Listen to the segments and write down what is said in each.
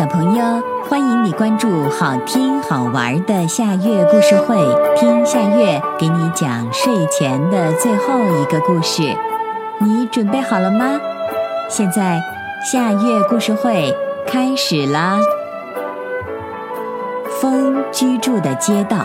小朋友，欢迎你关注好听好玩的夏月故事会，听夏月给你讲睡前的最后一个故事。你准备好了吗？现在夏月故事会开始啦！风居住的街道，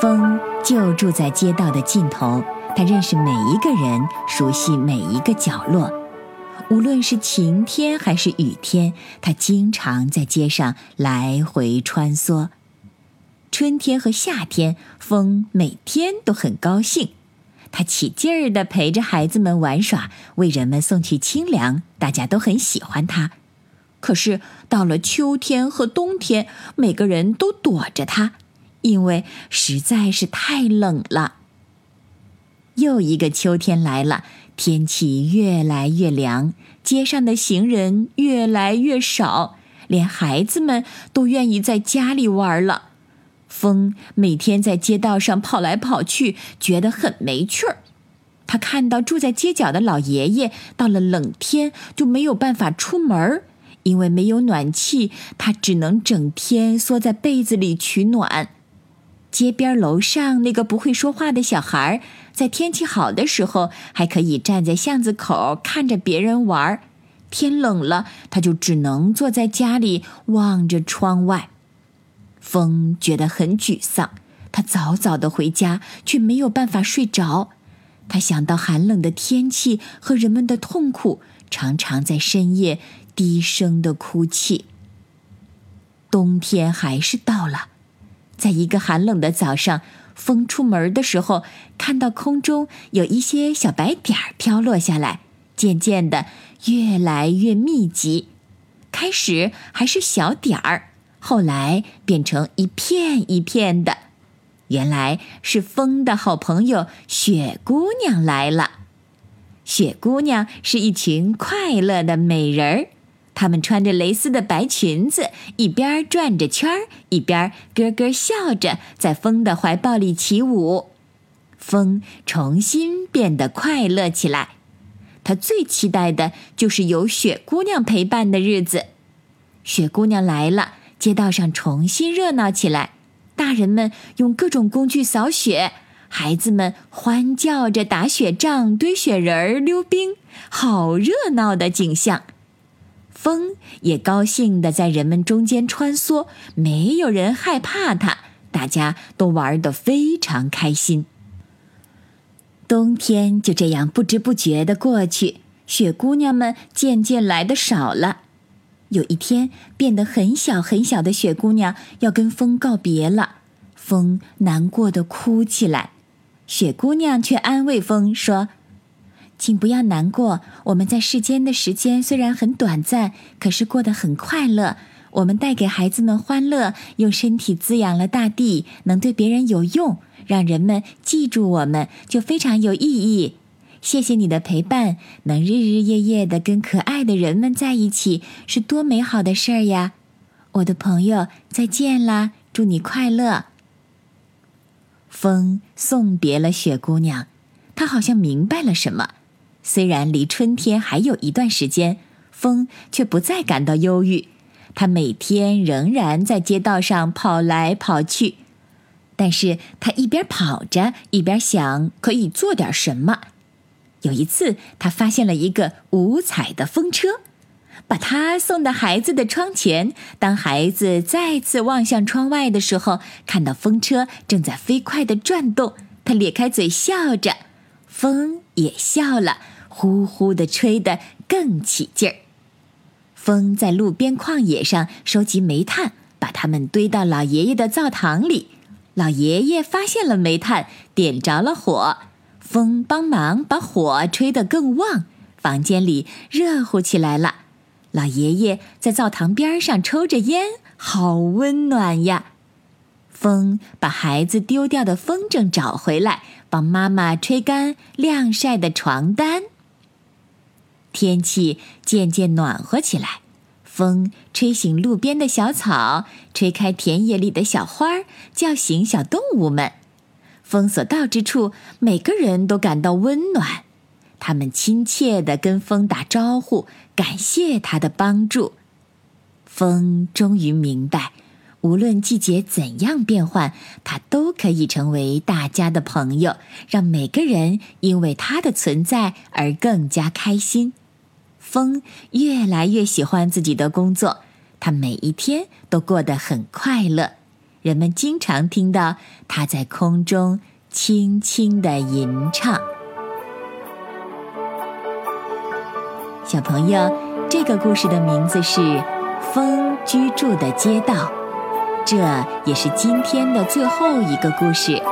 风就住在街道的尽头。他认识每一个人，熟悉每一个角落。无论是晴天还是雨天，他经常在街上来回穿梭。春天和夏天，风每天都很高兴，他起劲儿地陪着孩子们玩耍，为人们送去清凉，大家都很喜欢他。可是到了秋天和冬天，每个人都躲着他，因为实在是太冷了。又一个秋天来了，天气越来越凉，街上的行人越来越少，连孩子们都愿意在家里玩了。风每天在街道上跑来跑去，觉得很没趣儿。他看到住在街角的老爷爷，到了冷天就没有办法出门，因为没有暖气，他只能整天缩在被子里取暖。街边楼上那个不会说话的小孩，在天气好的时候，还可以站在巷子口看着别人玩；天冷了，他就只能坐在家里望着窗外。风觉得很沮丧，他早早的回家，却没有办法睡着。他想到寒冷的天气和人们的痛苦，常常在深夜低声的哭泣。冬天还是到了。在一个寒冷的早上，风出门的时候，看到空中有一些小白点儿飘落下来，渐渐的越来越密集。开始还是小点儿，后来变成一片一片的。原来是风的好朋友雪姑娘来了。雪姑娘是一群快乐的美人儿。她们穿着蕾丝的白裙子，一边转着圈儿，一边咯咯笑着，在风的怀抱里起舞。风重新变得快乐起来。他最期待的就是有雪姑娘陪伴的日子。雪姑娘来了，街道上重新热闹起来。大人们用各种工具扫雪，孩子们欢叫着打雪仗、堆雪人、溜冰，好热闹的景象。风也高兴地在人们中间穿梭，没有人害怕它，大家都玩得非常开心。冬天就这样不知不觉地过去，雪姑娘们渐渐来的少了。有一天，变得很小很小的雪姑娘要跟风告别了，风难过的哭起来，雪姑娘却安慰风说。请不要难过，我们在世间的时间虽然很短暂，可是过得很快乐。我们带给孩子们欢乐，用身体滋养了大地，能对别人有用，让人们记住我们，就非常有意义。谢谢你的陪伴，能日日夜夜的跟可爱的人们在一起，是多美好的事儿呀！我的朋友，再见啦，祝你快乐。风送别了雪姑娘，她好像明白了什么。虽然离春天还有一段时间，风却不再感到忧郁。他每天仍然在街道上跑来跑去，但是他一边跑着，一边想可以做点什么。有一次，他发现了一个五彩的风车，把它送到孩子的窗前。当孩子再次望向窗外的时候，看到风车正在飞快地转动，他咧开嘴笑着，风也笑了。呼呼的吹得更起劲儿。风在路边旷野上收集煤炭，把它们堆到老爷爷的灶堂里。老爷爷发现了煤炭，点着了火。风帮忙把火吹得更旺，房间里热乎起来了。老爷爷在灶堂边上抽着烟，好温暖呀。风把孩子丢掉的风筝找回来，帮妈妈吹干晾晒的床单。天气渐渐暖和起来，风吹醒路边的小草，吹开田野里的小花，叫醒小动物们。风所到之处，每个人都感到温暖。他们亲切地跟风打招呼，感谢他的帮助。风终于明白，无论季节怎样变换，它都可以成为大家的朋友，让每个人因为它的存在而更加开心。风越来越喜欢自己的工作，他每一天都过得很快乐。人们经常听到他在空中轻轻的吟唱。小朋友，这个故事的名字是《风居住的街道》，这也是今天的最后一个故事。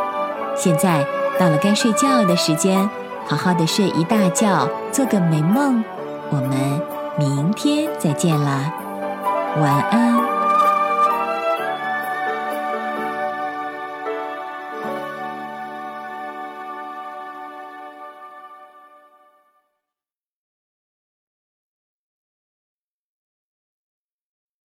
现在到了该睡觉的时间，好好的睡一大觉，做个美梦。我们明天再见啦，晚安。